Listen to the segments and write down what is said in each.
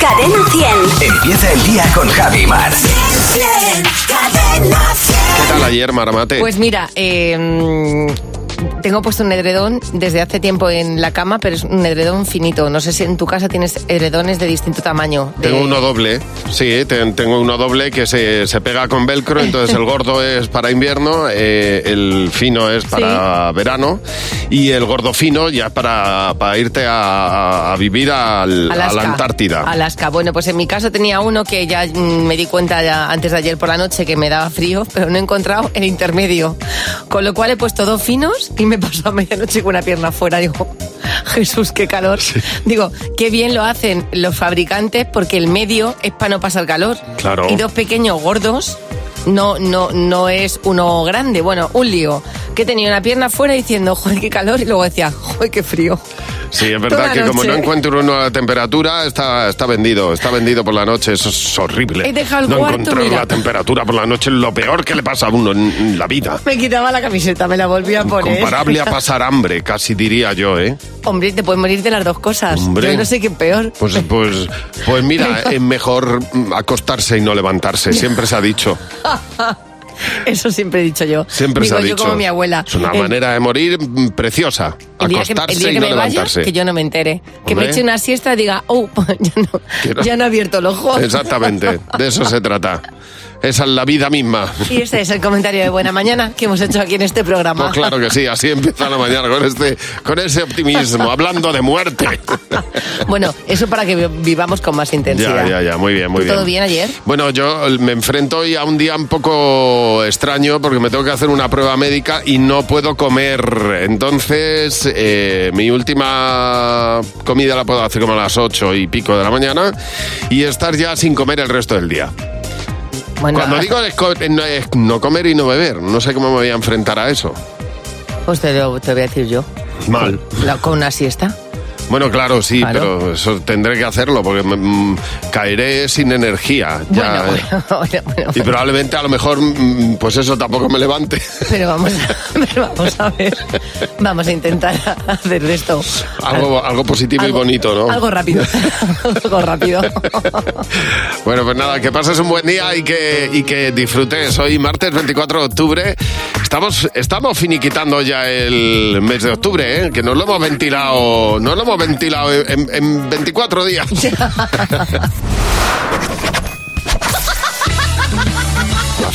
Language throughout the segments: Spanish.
Cadena 100. Empieza el día con Javi Mar. Cadena 100. ¿Qué tal ayer, Maramate? Pues mira, eh, tengo puesto un edredón desde hace tiempo en la cama, pero es un edredón finito. No sé si en tu casa tienes edredones de distinto tamaño. de- Tengo uno doble, sí, ten- tengo uno doble que se, se pega con velcro, entonces el gordo es para invierno, eh, el fino es para verano y el gordo fino ya es para, para irte a, a vivir al- a Alaska. la Antártida. Alaska. Bueno, pues en mi caso tenía uno que ya mm, me di cuenta ya antes de ayer por la noche que me daba frío, pero no he encontrado el intermedio. Con lo cual he puesto dos finos y me pasó a medianoche con una pierna fuera. Digo, Jesús, qué calor. Digo, qué bien lo hacen los fabricantes porque el medio es para no pasar calor. Claro. Y dos pequeños gordos. No, no, no es uno grande. Bueno, un lío. Que tenía una pierna fuera diciendo, joder, qué calor. Y luego decía, joder, qué frío. Sí, es verdad que como no encuentro uno a la temperatura, está, está vendido, está vendido por la noche, eso es horrible. He dejado el no cuarto, encontrar mira. la temperatura por la noche es lo peor que le pasa a uno en, la vida. Me quitaba la camiseta, me la volví a poner. Comparable a pasar hambre, casi diría yo, ¿eh? Hombre, te puedes morir de las dos cosas. Hombre. Yo no sé qué es peor. Pues, pues, pues mira, es mejor acostarse y no levantarse, siempre se ha dicho. Eso siempre he dicho yo. Siempre Digo se ha yo dicho. como mi abuela. Es una El- manera de morir preciosa. El día que, Acostarse día y que no me vaya, levantarse. que yo no me entere. Que me eche una siesta y diga, oh, ya no, Que no. ya no he abierto el ojo. Exactamente, de eso se trata. Esa es la vida misma. Y este es el comentario de buena mañana que hemos hecho aquí en este programa. Pues claro que sí, así empieza la mañana con este, con ese optimismo, hablando de muerte. bueno, eso para que vivamos con más intensidad. Ya, ya, ya, muy bien, muy ¿Tú bien. todo bien ayer? Bueno, yo me enfrento hoy a un día un poco extraño porque me tengo que hacer una prueba médica y no puedo comer. Entonces, eh, mi última comida la puedo hacer como a las ocho y pico de la mañana y estar ya sin comer el resto del día. Bueno, Cuando digo es, co- no, es no comer y no beber, no sé cómo me voy a enfrentar a eso. pues te, lo- te voy a decir yo. Mal. La- con una siesta. Bueno, claro, sí, Claro. pero eso tendré que hacerlo porque mm, caeré sin energía. Ya, Bueno, eh. bueno, bueno, bueno. Y probablemente a lo mejor, mm, pues eso tampoco me levante. Pero vamos a, pero vamos a ver. Vamos a intentar hacer de esto. Algo, algo positivo y Algo- bonito, ¿no? Algo rápido. algo rápido. Bueno, pues nada, que pases un buen día y que, y que disfrutes. Hoy, martes 24 de octubre, estamos, estamos finiquitando ya el mes de octubre, ¿eh? que nos lo hemos ventilado, no lo hemos ventilado en, en 24 días.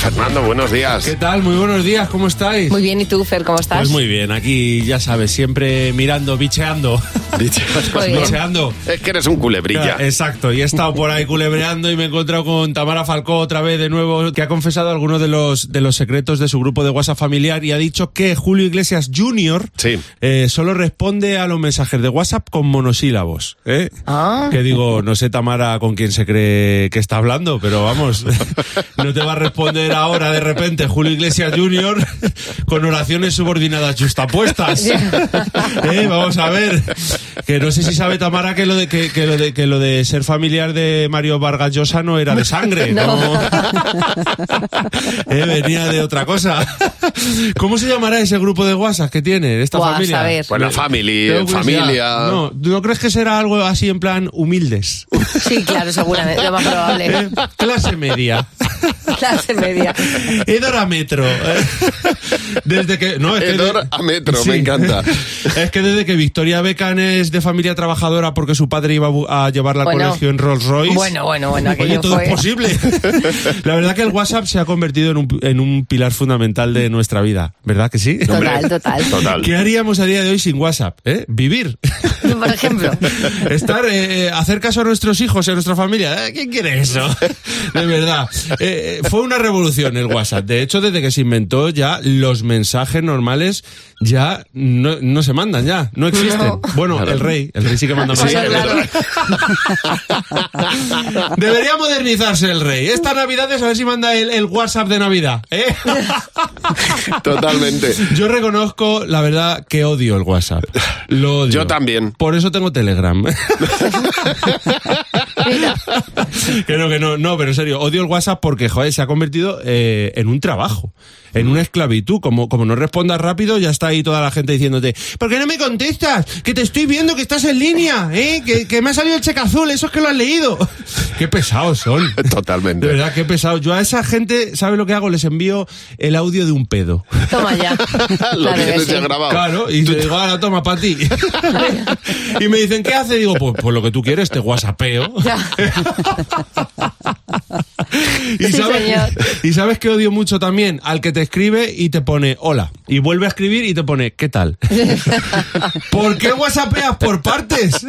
Fernando, buenos días. ¿Qué tal? Muy buenos días, ¿cómo estáis? Muy bien, ¿y tú, Fer, cómo estás? Pues muy bien, aquí ya sabes, siempre mirando, bicheando. Bien. bicheando. Es que eres un culebrilla. Exacto, y he estado por ahí culebreando y me he encontrado con Tamara Falcó otra vez de nuevo, que ha confesado algunos de los, de los secretos de su grupo de WhatsApp familiar y ha dicho que Julio Iglesias Jr. Sí. eh, solo responde a los mensajes de WhatsApp con monosílabos. ¿eh? Ah. Que digo, no sé Tamara con quién se cree que está hablando, pero vamos, no te va a responder ahora de repente Julio Iglesias Jr. con oraciones subordinadas justapuestas. ¿Eh? Vamos a ver. Que no sé si sabe Tamara que lo de que, que lo de que lo de ser familiar de Mario Vargas Llosa no era de sangre, no. Eh, venía de otra cosa. ¿Cómo se llamará ese grupo de WhatsApp que tiene esta Buah, familia? a ver. Bueno, family, Tengo curiosidad. familia. No, ¿no crees que será algo así en plan humildes? Sí, claro, seguramente, lo más probable. Eh, Clase media. Clase media. Edor a metro. Desde que. No, es que Edor a metro, me encanta. Es que desde que Victoria Beckham es de familia trabajadora porque su padre iba a llevarla al Bueno. colegio en Rolls Royce. Bueno, bueno, bueno, Oye, todo fue... es posible. La verdad que el WhatsApp se ha convertido en un, en un pilar fundamental de nuestra vida, ¿verdad que sí? Total, total. Total. ¿Qué haríamos a día de hoy sin WhatsApp? ¿Eh? Vivir. Por ejemplo. Estar, eh, hacer caso a nuestros hijos y a nuestra familia. Eh, ¿Quién quiere eso? De verdad. Eh, fue una revolución el WhatsApp. De hecho, desde que se inventó ya los mensajes normales ya no, no se mandan ya, no existen. No. Bueno, el rey, el rey sí que manda Sí, mensajes. claro. Debería modernizarse el rey. Esta Navidad es a ver si manda el, el WhatsApp de Navidad. ¿eh? Totalmente. Yo reconozco, la verdad, que odio el WhatsApp. Lo odio. Yo también. Por eso tengo Telegram. que no, que no, no, pero en serio, odio el WhatsApp porque, joder, se ha convertido eh, en un trabajo, en una esclavitud. Como, como no respondas rápido, ya está ahí toda la gente diciéndote, ¿por qué no me contestas? Que te estoy viendo que estás en línea, ¿eh? Que, que me ha salido el cheque azul, eso es que lo has leído. qué pesados son. Totalmente. De verdad, qué pesados. Yo a esa gente, ¿sabes lo que hago? Les envío el audio de un pedo. Toma ya. Lo Claro que tienes sí. ya grabado. Claro, y le digo, ahora toma para ti. y me dicen, ¿qué hace? Digo, pues, pues lo que tú quieres, te whatsappeo. Ya. y, Sí, sabes, señor. y sabes que odio mucho también al que te escribe y te pone hola. Y vuelve a escribir y te pone ¿qué tal? ¿Por qué whatsappeas por partes?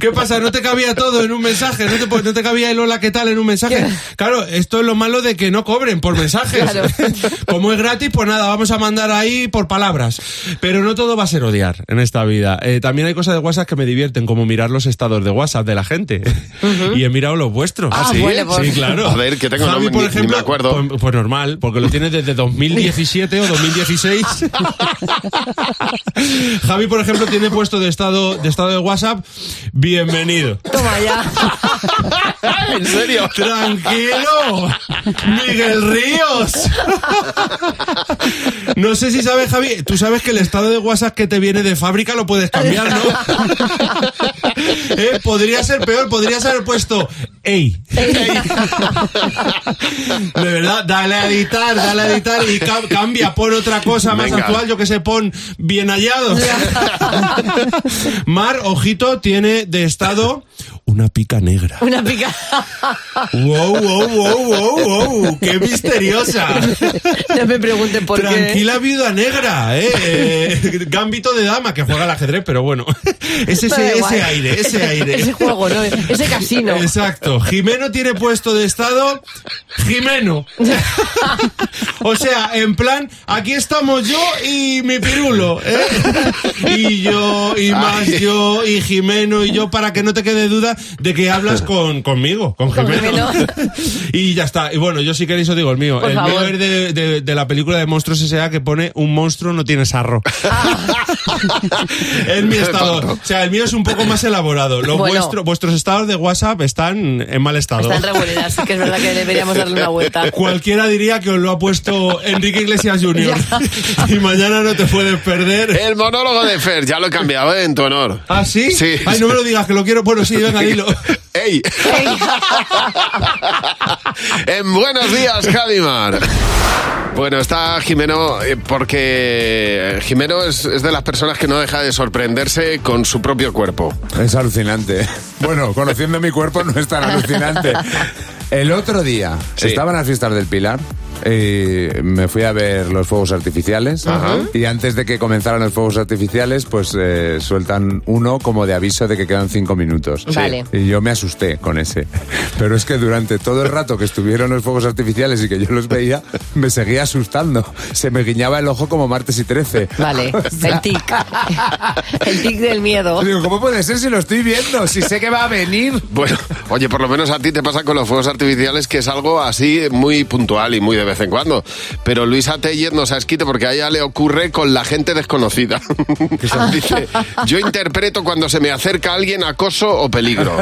¿Qué pasa? ¿No te cabía todo en un mensaje? ¿No te, no te cabía el hola qué tal en un mensaje? Claro, esto es lo malo de que no cobren por mensajes. Claro. Como es gratis, pues nada, vamos a mandar ahí por palabras. Pero no todo va a ser odiar en esta vida. Eh, también hay cosas de WhatsApp que me divierten, como mirar los estados de WhatsApp de la gente. Y he mirado los vuestros. ¿Ah, sí? bueno, pues- Sí, claro. A ver, que tengo, no Javi, me- por ni- ni ejemplo, me acuerdo. Pues, pues normal, porque lo tienes desde 2017 o 2016. Javi, por ejemplo, tiene puesto de estado de estado de WhatsApp, bienvenido. Toma ya. ¿En serio? Tranquilo, Miguel Ríos. No sé si sabes, Javi, tú sabes que el estado de WhatsApp que te viene de fábrica lo puedes cambiar, ¿no? Eh, Podría ser peor, podrías haber puesto, ey. De verdad, dale a editar, dale a editar y ca- cambia, pon otra cosa más Venga. actual, yo que sé, pon bien hallados. Mar, ojito, tiene de estado una pica negra. Una pica. Wow, wow, wow, wow, wow, qué misteriosa. No me pregunten por qué. Tranquila viuda negra, eh. Eh, Gambito de dama que juega al ajedrez, pero bueno. Es ese, ese aire, ese aire. Ese juego, ¿no? Ese casino. Exacto. Jimeno tiene puesto de estado Jimeno. o sea, en plan, aquí estamos yo y mi pirulo, ¿eh? Y yo, y más Ay. yo, y Jimeno, y yo, para que no te quede duda de que hablas con, conmigo, con. Jimeno. y ya está. Y bueno, yo si queréis os digo el mío. Por el mío favor. es de, de- de la película de Monstruos S.A. que pone un monstruo no tiene sarro. es mi estado. O sea, el mío es un poco más elaborado. Los Bueno. vuestro- vuestros estados de WhatsApp están en mal estado. Está en revolera, así que es verdad que deberíamos darle una vuelta. Cualquiera diría que os lo ha puesto Enrique Iglesias Jr. y mañana no te puedes perder. El monólogo de Fer, ya lo he cambiado ¿eh? en tu honor. ¿Ah, sí? Sí. Ay, no me lo digas, que lo quiero. Bueno, sí, venga, dilo. ¡Ey! en Buenos Días, Javimar. Bueno, está Jimeno, eh, porque Jimeno es, es de las personas que no deja de sorprenderse con su propio cuerpo. Es alucinante. Bueno, conociendo mi cuerpo no es tan alucinante. El otro día Sí. estaba en las fiestas del Pilar. Y me fui a ver los fuegos artificiales y antes de que comenzaran los fuegos artificiales pues eh, sueltan uno como de aviso de que quedan cinco minutos Vale. y yo me asusté con ese pero es que durante todo el rato que estuvieron los fuegos artificiales y que yo los veía me seguía asustando se me guiñaba el ojo como martes y 13 Vale, O sea, el tic. El tic del miedo. Digo, ¿cómo puede ser si lo estoy viendo? Si sé que va a venir. Bueno, oye, por lo menos a ti te pasa con los fuegos artificiales que es algo así muy puntual y muy de vez en cuando. Pero Luisa Tellez no se ha esquite porque a ella le ocurre con la gente desconocida. Dice, yo interpreto cuando se me acerca alguien acoso o peligro.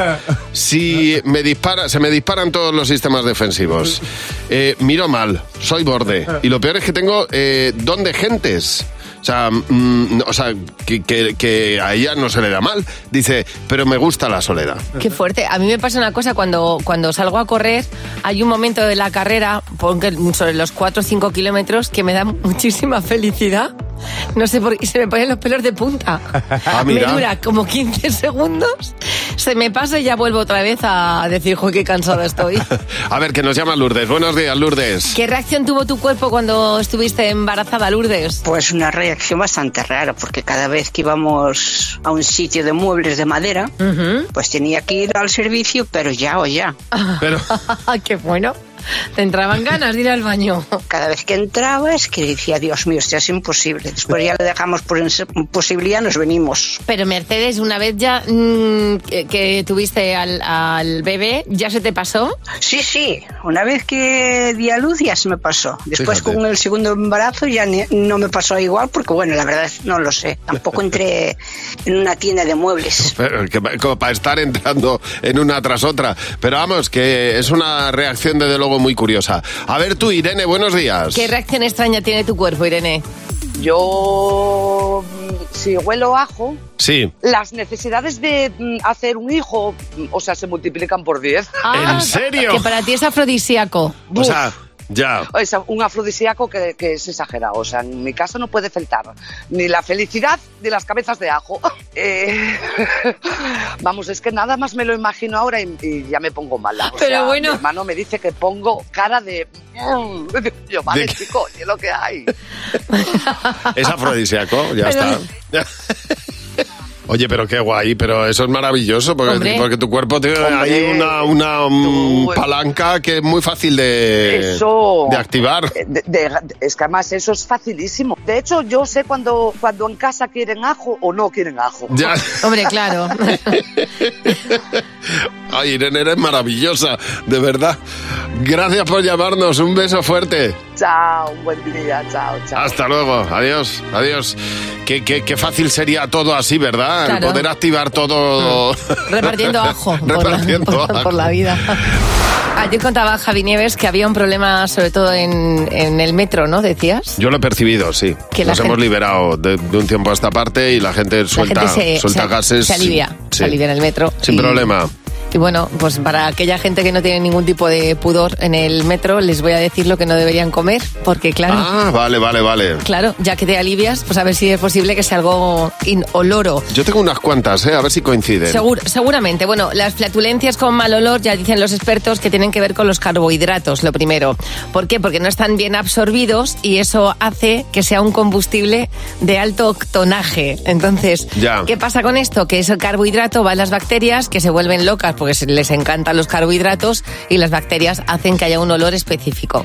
Si me dispara, se me disparan todos los sistemas defensivos. Eh, miro mal, soy borde. Y lo peor es que tengo eh, don de gentes. O sea, mm, o sea que, a ella no se le da mal. Dice, pero me gusta la soledad. Qué fuerte. A mí me pasa una cosa cuando, cuando salgo a correr, hay un momento de la carrera, sobre los 4 o 5 kilómetros, que me da muchísima felicidad. No sé por qué se me ponen los pelos de punta. Ah, me dura como 15 segundos, se me pasa y ya vuelvo otra vez a decir, joder, qué cansada estoy. A ver, que nos llama Lourdes. Buenos días, Lourdes. ¿Qué reacción tuvo tu cuerpo cuando estuviste embarazada, Lourdes? Pues una reacción bastante rara, porque cada vez que íbamos a un sitio de muebles de madera, pues tenía que ir al servicio, pero ya o ya. Pero, qué bueno. Te entraban ganas de ir al baño. Cada vez que entraba es que decía, Dios mío, esto es imposible. Después ya lo dejamos por imposible y nos venimos. Pero Mercedes, una vez ya mm, que, que tuviste al, al bebé, ¿ya se te pasó? Sí, sí, una vez que di a luz ya se me pasó. Después Fíjate. con el segundo embarazo ya ni- no me pasó igual porque, bueno, la verdad no lo sé. Tampoco entré en una tienda de muebles. Pero que como para estar entrando en una tras otra. Pero vamos, que es una reacción desde luego muy curiosa. A ver tú, Irene, buenos días. ¿Qué reacción extraña tiene tu cuerpo, Irene? Yo, si huelo ajo, Sí. las necesidades de mm, hacer un hijo, mm, o sea, se multiplican por 10. ¿En serio? Ah, Que para ti es afrodisíaco. O sea, ya. Sea, un afrodisíaco que, que es exagerado. O sea, en mi caso no puede faltar ni la felicidad ni las cabezas de ajo. Eh, vamos, es que nada más me lo imagino ahora y, y ya me pongo mala. O Pero sea, bueno. Mi hermano me dice que pongo cara de. Yo, vale, ¿De chico, ¿y es lo que hay? Es afrodisíaco, ya Pero- está. Oye, pero qué guay, pero eso es maravilloso porque, tu cuerpo tiene Hombre. ahí una, una mm, palanca que es muy fácil de, Eso. de activar. Eh, de- de- es que además eso es facilísimo. De hecho, yo sé cuando, cuando en casa quieren ajo o no quieren ajo. Ya. Hombre, claro. Ay, Irene, eres maravillosa, de verdad. Gracias por llamarnos, un beso fuerte. Chao, un buen día, chao, chao. Hasta luego, adiós, adiós. Qué, qué, qué fácil sería todo así, ¿verdad? El Claro. poder activar todo. Repartiendo ajo por la, Repartiendo por- ajo. por la vida. Ayer contaba Javi Nieves que había un problema, sobre todo en, en el metro, ¿no? Decías. Yo lo he percibido, sí. Que la Nos hemos gente- liberado de, de un tiempo a esta parte y la gente suelta, la gente se, suelta se- gases. se alivia, Sí. se alivia en el metro. Sin Y- problema. Y bueno, pues para aquella gente que no tiene ningún tipo de pudor en el metro, les voy a decir lo que no deberían comer, porque claro, Ah, vale, vale, vale. claro, ya que te alivias, pues a ver si es posible que sea algo inoloro. Yo tengo unas cuantas, ¿eh? A ver si coinciden. Segur- seguramente. Bueno, las flatulencias con mal olor ya dicen los expertos que tienen que ver con los carbohidratos, lo primero. ¿Por qué? Porque no están bien absorbidos y eso hace que sea un combustible de alto octonaje. Entonces, Ya. ¿qué pasa con esto? Que ese carbohidrato va a las bacterias que se vuelven locas porque les encantan los carbohidratos y las bacterias hacen que haya un olor específico.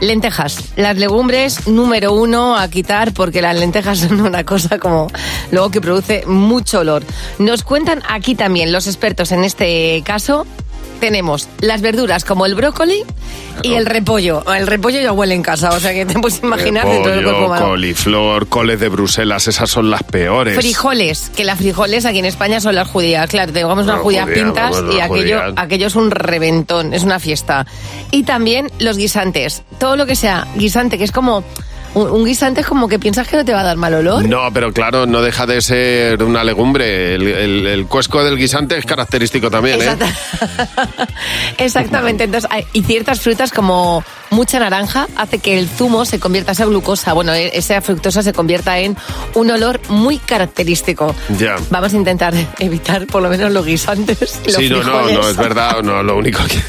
Lentejas, las legumbres número uno a quitar porque las lentejas son una cosa como luego que produce mucho olor. Nos cuentan aquí también los expertos en este caso. Tenemos las verduras como el brócoli y el repollo. El repollo ya huele en casa, o sea que te puedes imaginar dentro del cuerpo humano. coliflor, coles de Bruselas, esas son las peores. Frijoles, que las frijoles aquí en España son las judías. Claro, tengamos unas judías judías, pintas vamos, y aquello es un reventón, es una fiesta. Y también los guisantes. Todo lo que sea guisante, que es como. Un, un guisante es como que piensas que no te va a dar mal olor. No, pero claro, no deja de ser una legumbre. El, el- el cuesco del guisante es característico también, ¿eh? Exacta- Exactamente. Entonces, hay- y ciertas frutas como mucha naranja hace que el zumo se convierta, esa glucosa, bueno, e- esa fructosa se convierta en un olor muy característico. Ya. Vamos a intentar evitar por lo menos los guisantes. los Sí, no, no, frijoles. no, es verdad, no, lo único que...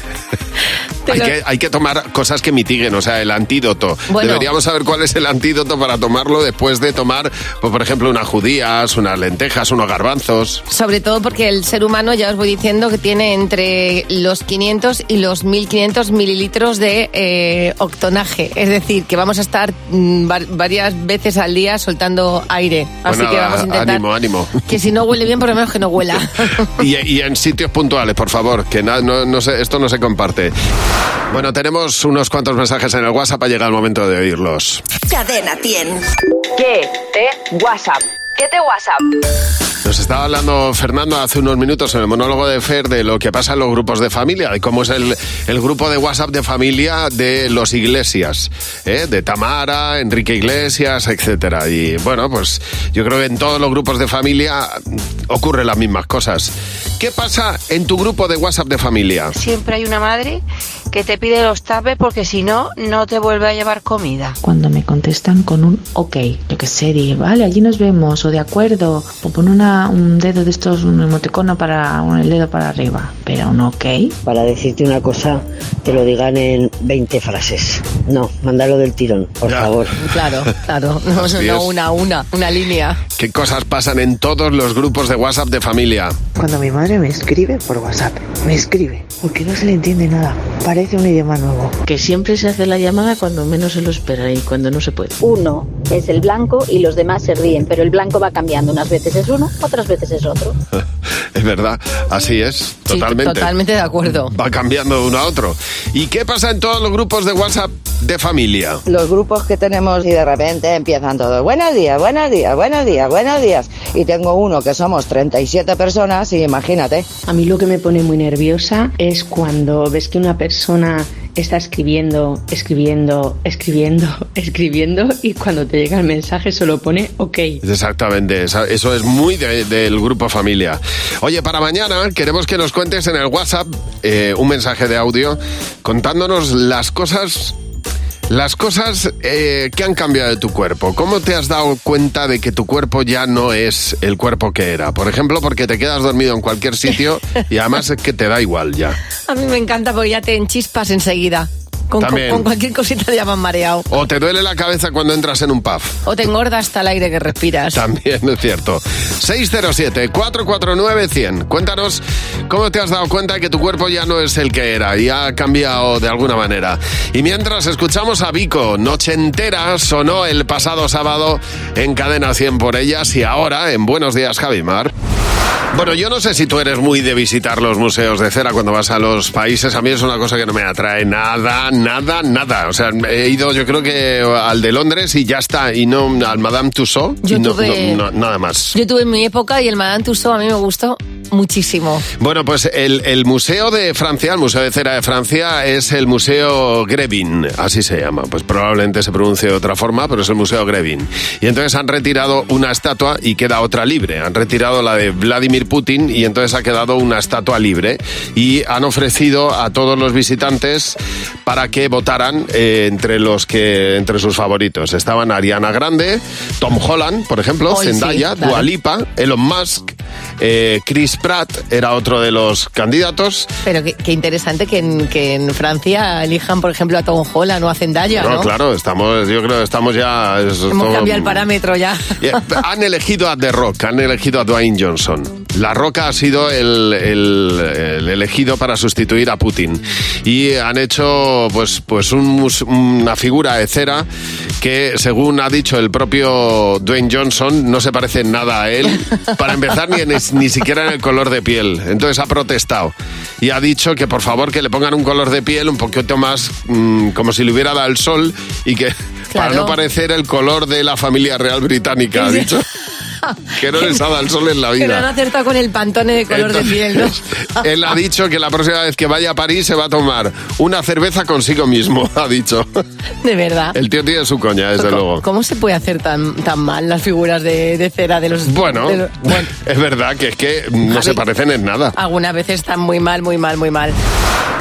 Hay que, hay que tomar cosas que mitiguen, o sea, el antídoto. Bueno. Deberíamos saber cuál es el antídoto para tomarlo después de tomar, pues, por ejemplo, unas judías, unas lentejas, unos garbanzos. Sobre todo porque el ser humano, ya os voy diciendo, que tiene entre los 500 y los 1500 mililitros de eh, octonaje. Es decir, que vamos a estar mm, var- varias veces al día soltando aire. Así Bueno, que vamos a intentar ánimo, ánimo. que si no huele bien, por lo menos que no huela. Y, y en sitios puntuales, por favor, que na- no, no se- esto no se comparte. Bueno, tenemos unos cuantos mensajes en el WhatsApp, ha llegado el momento de oírlos. Cadena 100. ¿Qué te WhatsApp? ¿Qué te WhatsApp? Nos estaba hablando Fernando hace unos minutos en el monólogo de Fer de lo que pasa en los grupos de familia, de cómo es el, el grupo de WhatsApp de familia de los Iglesias, ¿eh? de Tamara, Enrique Iglesias, etcétera. Y bueno, pues yo creo que en todos los grupos de familia ocurren las mismas cosas. ¿Qué pasa en tu grupo de WhatsApp de familia? Siempre hay una madre que te pide los tapes porque si no, no te vuelve a llevar comida. Cuando me contestan con un ok, yo que sé, di, vale, allí nos vemos, o de acuerdo, o pon una, un dedo de estos, un emoticono para, un- el dedo para arriba, pero un ok. Para decirte una cosa, te lo digan en 20 frases. No, mándalo del tirón, por favor. Claro, claro. No, no una a una, una línea. ¿Qué cosas pasan en todos los grupos de WhatsApp de familia? Cuando mi madre me escribe por WhatsApp, me escribe, porque no se le entiende nada, parece un idioma nuevo. Que siempre se hace la llamada cuando menos se lo espera y cuando no se puede. Uno es el blanco y los demás se ríen, pero el blanco va cambiando. Unas veces es uno, otras veces es otro. Es verdad, así es, Sí, totalmente. totalmente de acuerdo. Va cambiando de uno a otro. ¿Y qué pasa en todos los grupos de WhatsApp de familia? Los grupos que tenemos y de repente empiezan todos, buenos días, buenos días, buenos días, buenos días. Y tengo uno que somos 37 personas y imagínate. A mí lo que me pone muy nerviosa es cuando ves que una persona está escribiendo, escribiendo, escribiendo, escribiendo y cuando te llega el mensaje solo pone ok. Exactamente, eso es muy de- del grupo familia. Oye, para mañana queremos que nos cuentes en el WhatsApp eh, un mensaje de audio contándonos las cosas... Las cosas eh, que han cambiado de tu cuerpo. ¿Cómo te has dado cuenta de que tu cuerpo ya no es el cuerpo que era? Por ejemplo, porque te quedas dormido en cualquier sitio y además es que te da igual ya. A mí me encanta porque ya te enchispas enseguida. Con, También. con cualquier cosita te llaman mareado. O te duele la cabeza cuando entras en un pub. O te engorda hasta el aire que respiras. También es cierto. 607-449-100. Cuéntanos cómo te has dado cuenta de que tu cuerpo ya no es el que era y ha cambiado de alguna manera. Y mientras escuchamos a Vico, Noche entera sonó el pasado sábado en Cadena 100 por ellas y ahora en Buenos Días, Javimar. Bueno, yo no sé si tú eres muy de visitar los museos de cera cuando vas a los países. A mí es una cosa que no me atrae nada, nada, nada. O sea, he ido yo creo que al de Londres y ya está. Y no al Madame Tussauds. Yo y no- tuve- no- no- nada más. Yo tuve mi época y el Madame Tussauds a mí me gustó muchísimo. Bueno, pues el, el Museo de Francia, el Museo de Cera de Francia, es el Museo Grevin, así se llama. Pues probablemente se pronuncie de otra forma, pero es el Museo Grevin. Y entonces han retirado una estatua y queda otra libre. Han retirado la de Vladimir Putin y entonces ha quedado una estatua libre. Y han ofrecido a todos los visitantes para que votaran eh, entre los que entre sus favoritos. Estaban Ariana Grande, Tom Holland, por ejemplo, Hoy sí, Zendaya. Dua Lipa, Elon Musk, eh, Chris Pratt era otro de los candidatos. Pero qué, qué interesante que en, que en Francia elijan, por ejemplo, a Tom Holland o a Zendaya, ¿no? No, claro, estamos, yo creo que estamos ya. es Hemos todo- cambiado el parámetro ya. Eh, Han elegido a The Rock, han elegido a Dwayne Johnson. La Roca ha sido el, el- el elegido para sustituir a Putin. Y han hecho pues, pues un una figura de cera que, según ha dicho el propio Dwayne Johnson, no se parece en nada a él. Para empezar, ni, en- ni siquiera en el color de piel. Entonces ha protestado. Y ha dicho que por favor que le pongan un color de piel un poquito más mm, como si le hubiera dado el sol y que para no parecer el color de la familia real británica, ha dicho. Que no les ha dado el sol en la Que no han vida. acertado con el pantone de color de piel, ¿no? Él ha dicho que la próxima vez que vaya a París se va a tomar una cerveza consigo mismo, ha dicho. De verdad. El tío tiene su coña, desde ¿Cómo, luego. cómo se puede hacer tan, tan mal las figuras de, de cera de los... Bueno, de los- es verdad que es que no se parecen en nada. Algunas veces están muy mal, muy mal, muy mal.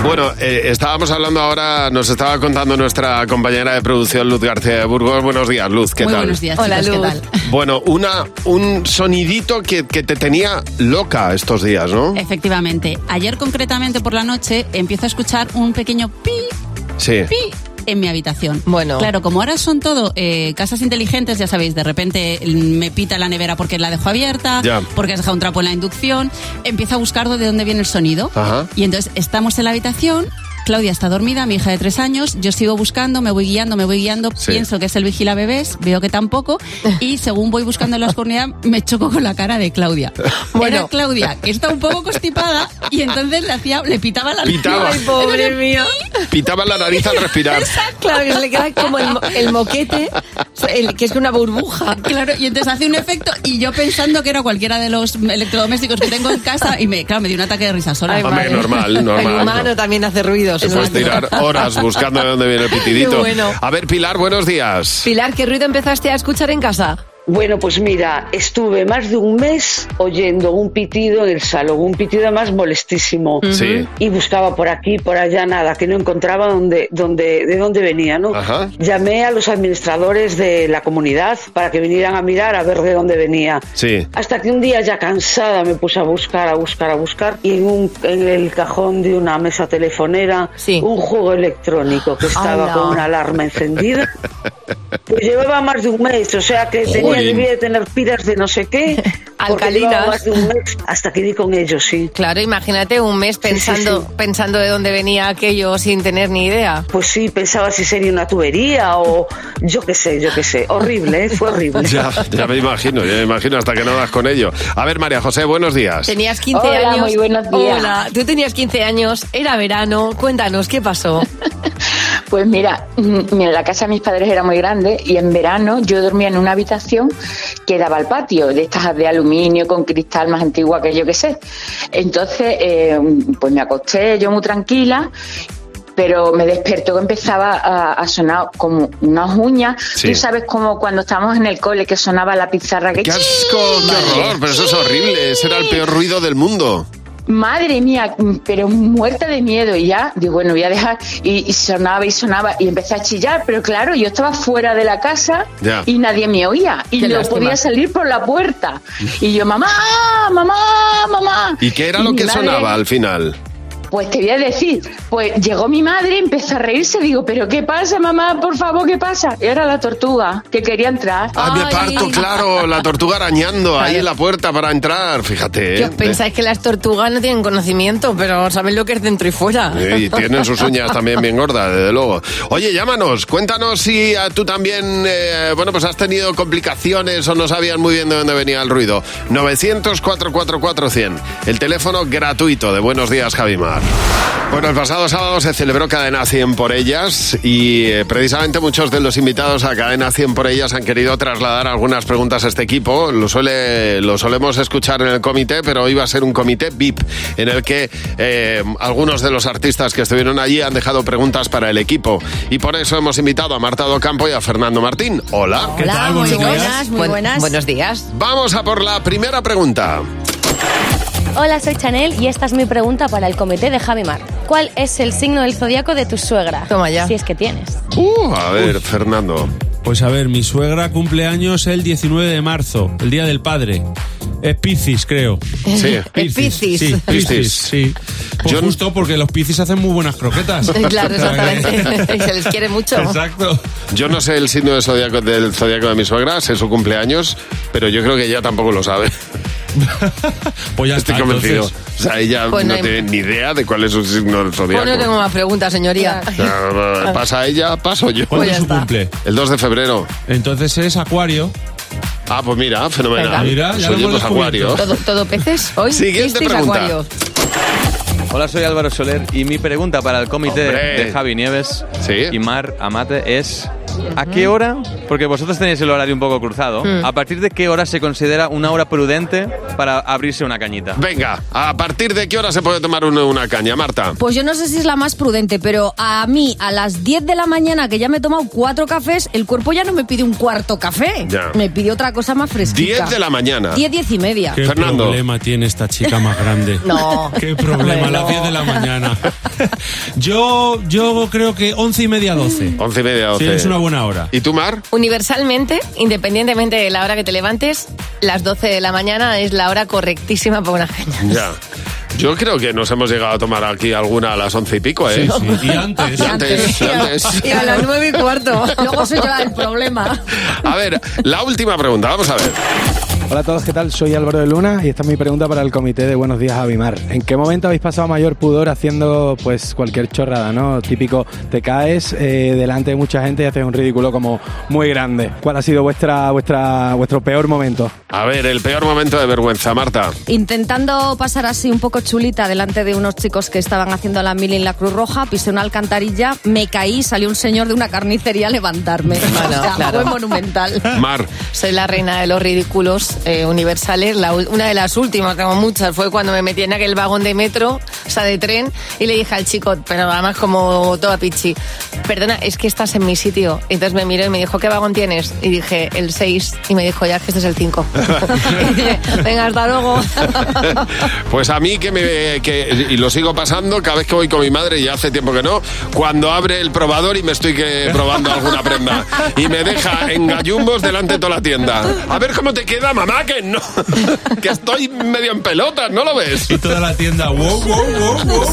Bueno, eh, estábamos hablando ahora, nos estaba contando nuestra compañera de producción, Luz García de Burgos. Buenos días, Luz, ¿qué Muy tal? buenos días, Hola, chicos, ¿qué Luz. tal? Bueno, una, un sonidito que, que te tenía loca estos días, ¿no? Efectivamente. Ayer concretamente por la noche empiezo a escuchar un pequeño pi, Sí. pi en mi habitación. Bueno. Claro, como ahora son todo eh, casas inteligentes, ya sabéis, de repente me pita la nevera porque la dejo abierta, Ya. porque has dejado un trapo en la inducción, empiezo a buscar de dónde viene el sonido. Ajá. Y entonces estamos en la habitación. Claudia está dormida, mi hija de tres años. Yo sigo buscando, me voy guiando, me voy guiando. Sí. Pienso que es el vigila bebés, veo que tampoco. Y según voy buscando en la oscuridad, me choco con la cara de Claudia. Bueno. Era Claudia, que está un poco constipada, y entonces le hacía, le pitaba la Pitaba. Ay, pobre mío. Pitaba la nariz al respirar. Claro, que se le queda como el, mo- el moquete, el- que es una burbuja. Claro, y entonces hace un efecto y yo pensando que era cualquiera de los electrodomésticos que tengo en casa y me, claro, me dio un ataque de risa sola. Ay, Hombre, normal, normal. El humano también hace ruidos. Te puedes tirar horas buscando de dónde viene el pitidito. Bueno. A ver, Pilar, buenos días. Pilar, ¿qué ruido empezaste a escuchar en casa? Bueno, pues mira, estuve más de un mes oyendo un pitido en el salón, un pitido además molestísimo. Sí. Y buscaba por aquí, por allá, nada, que no encontraba dónde, dónde, de dónde venía, ¿no? Ajá. Llamé a los administradores de la comunidad para que vinieran a mirar a ver de dónde venía. Sí. Hasta que un día ya cansada me puse a buscar, a buscar, a buscar y en, un- en el cajón de una mesa telefonera un juego electrónico que estaba con una alarma encendida. Pues llevaba más de un mes, o sea que tenía, Jolín. debía de tener pilas de no sé qué. Alcalinas. llevaba más de un mes hasta que di con ellos, sí. Claro, imagínate un mes pensando, pensando de dónde venía aquello sin tener ni idea. Pues sí, pensaba si sería una tubería o yo qué sé, yo qué sé. Horrible, ¿eh? fue horrible. Ya, ya me imagino, ya me imagino hasta que no das con ello. A ver, María José, buenos días. Tenías 15 Hola, años. muy buenos días. Hola, tú tenías 15 años, era verano. Cuéntanos, ¿qué pasó? Pues mira, mm, mira, la casa de mis padres era muy grande y en verano yo dormía en una habitación que daba al patio, de estas de aluminio con cristal más antigua que yo que sé. Entonces, eh, pues me acosté yo muy tranquila. Pero me despertó que empezaba a, a sonar como unas uñas. Sí. Tú sabes como cuando estábamos en el cole que sonaba la pizarra que ¡Qué asco! ¡Qué horror! Pero eso es horrible. Ese era el peor ruido del mundo. Madre mía, pero muerta de miedo y ya, digo, bueno, voy a dejar, y, y sonaba y sonaba y empecé a chillar, pero claro, yo estaba fuera de la casa Ya. y nadie me oía y no podía salir por la puerta. Y yo, mamá, mamá, mamá. ¿Y qué era lo que madre- sonaba al final? Pues te voy a decir, pues llegó mi madre, empezó a reírse, digo, pero ¿qué pasa, mamá? Por favor, ¿qué pasa? Y era la tortuga que quería entrar. ¡Ah, me parto, claro! La tortuga arañando ahí en la puerta para entrar, fíjate. ¿Qué ¿eh? os pensáis que las tortugas no tienen conocimiento, pero saben lo que es dentro y fuera? Eh, Y tienen sus uñas también bien gordas, desde luego. Oye, llámanos, cuéntanos si tú también, eh, bueno, pues has tenido complicaciones o no sabías muy bien de dónde venía el ruido. 900-444-100, el teléfono gratuito de Buenos Días, Javimar. Bueno, el pasado sábado se celebró Cadena 100 por ellas y eh, precisamente muchos de los invitados a Cadena 100 por ellas han querido trasladar algunas preguntas a este equipo. Lo, suele, lo solemos escuchar en el comité, pero hoy va a ser un comité VIP en el que eh, algunos de los artistas que estuvieron allí han dejado preguntas para el equipo. Y por eso hemos invitado a Marta Docampo y a Fernando Martín. Hola. ¿Qué tal? Muy Buenos buenas, días. muy Buen- buenas. Buenos días. Vamos a por la primera pregunta. Hola, soy Chanel y esta es mi pregunta para el comité de Javimar. ¿Cuál es el signo del zodiaco de tu suegra? Toma ya. Si es que tienes. Uh, a ver, Fernando. Pues a ver, mi suegra cumple años el 19 de marzo, el Día del Padre. Es Piscis, creo. Sí. Es Piscis. Sí, Piscis. Piscis, sí. Pues Yo- justo porque los Piscis hacen muy buenas croquetas. Claro, exactamente. Y se les quiere mucho. Exacto. Yo no sé el signo de zodiaco, del zodiaco de mi suegra, sé su cumpleaños, pero yo creo que ella tampoco lo sabe. Pues ya Estoy está, convencido. entonces. O sea, ella Pues no no hay- tiene ni idea de cuál es su signo del zodiaco. Pues no tengo más preguntas, señoría. Pasa ella, paso yo. ¿Cuándo Pues es su está. cumple? El 2 de febrero. Entonces es Acuario. Ah, pues mira, fenomenal. Venga. Mira, ya Soy lo hemos pues acuario. ¿Todo, todo peces hoy? Siguiente pregunta. Acuario. Hola, soy Álvaro Soler y mi pregunta para el comité Hombre. de Javi Nieves Sí. y Mar Amate es ¿a qué hora? Porque vosotros tenéis el horario un poco cruzado. Mm. ¿A partir de qué hora se considera una hora prudente para abrirse una cañita? Venga, ¿a partir de qué hora se puede tomar uno una caña, Marta? Pues yo no sé si es la más prudente, pero a mí, a las 10 de la mañana, que ya me he tomado cuatro cafés, el cuerpo ya no me pide un cuarto café. Ya. Me pide otra cosa más fresquita. 10 de la mañana. 10, 10 y media. ¿Qué Fernando. problema tiene esta chica más grande? No. ¿Qué problema? A las 10 de la mañana. yo, yo creo que 11 y media, 12. 11 y media, 12. Sí, es una buena hora. ¿Y tú, Mar? Universalmente, independientemente de la hora que te levantes, las 12 de la mañana es la hora correctísima para una caña. Ya. Yo creo que nos hemos llegado a tomar aquí alguna a las once y pico, ¿eh? Sí, sí. Y antes. Y antes, y antes. Y a las 9 y cuarto. Luego soy yo del problema. A ver, la última pregunta, vamos a ver. Hola a todos, ¿qué tal? Soy Álvaro de Luna y esta es mi pregunta para el comité de Buenos Días Avimar. ¿En qué momento habéis pasado mayor pudor haciendo pues cualquier chorrada, no? Típico, te caes eh, delante de mucha gente y haces un ridículo como muy grande. ¿Cuál ha sido vuestra, vuestra, vuestro peor momento? A ver, el peor momento de vergüenza, Marta. Intentando pasar así un poco chulita delante de unos chicos que estaban haciendo la mili en la Cruz Roja, pisé una alcantarilla, me caí, salió un señor de una carnicería a levantarme. Bueno, o sea, claro. fue monumental. Mar. Soy la reina de los ridículos. Eh, universales. La una de las últimas, tengo muchas, fue cuando me metí en aquel vagón de metro, o sea, de tren, y le dije al chico, pero además como toda pichi, perdona, es que estás en mi sitio. Y entonces me miró y me dijo, ¿qué vagón tienes? Y dije, el 6. Y me dijo, ya, es que este es el 5. y dije, venga, hasta luego. Pues a mí que me que, y lo sigo pasando cada vez que voy con mi madre y hace tiempo que no, cuando abre el probador y me estoy que probando alguna prenda y me deja en gallumbos delante de toda la tienda. A ver cómo te queda, mamá, que no que estoy medio en pelotas, ¿no lo ves? Y toda la tienda, wow, wow, wow, wow.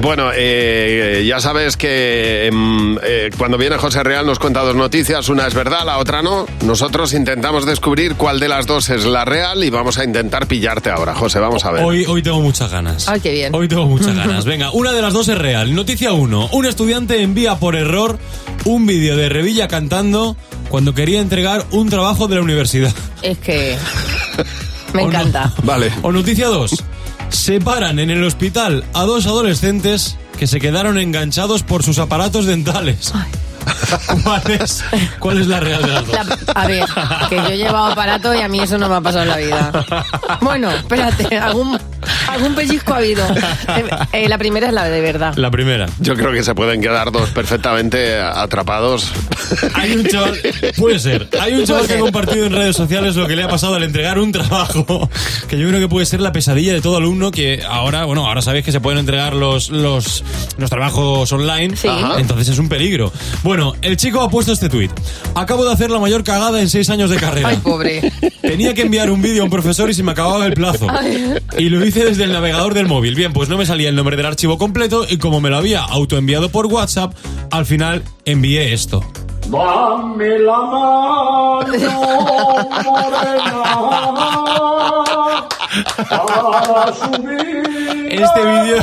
Bueno, eh, ya sabes que em, eh, cuando viene José Real nos cuenta dos noticias, una es verdad, la otra no. Nosotros intentamos descubrir cuál de las dos es la real y vamos a intentar pillarte ahora, José, vamos a ver. Hoy, hoy tengo muchas ganas. Ay, qué bien. Hoy tengo muchas ganas. Venga, una de las dos es real. Noticia 1. Un estudiante envía por error un vídeo de Revilla cantando cuando quería entregar un trabajo de la universidad. Es que me ¿O no? encanta. Vale. O noticia 2. Separan en el hospital a dos adolescentes que se quedaron enganchados por sus aparatos dentales. ¿Cuál es, ¿Cuál es la real de las dos? La- a ver, que yo he llevado aparato y a mí eso no me ha pasado en la vida. Bueno, espérate, algún, algún pellizco ha habido. Eh, eh, la primera es la de verdad. La primera. Yo creo que se pueden quedar dos perfectamente atrapados. Hay un chaval, puede ser, hay un chaval que ha compartido en redes sociales lo que le ha pasado al entregar un trabajo, que yo creo que puede ser la pesadilla de todo alumno que ahora, bueno, ahora sabéis que se pueden entregar los, los, los trabajos online, Ajá. entonces es un peligro. Bueno, el chico ha puesto este tuit. Acabo de hacer la mayor cagada en seis años de carrera. Ay, pobre. Tenía que enviar un vídeo a un profesor y se me acababa el plazo. Ay. Y lo hice desde el navegador del móvil. Bien, pues no me salía el nombre del archivo completo y como me lo había autoenviado por WhatsApp, al final envié esto. Este vídeo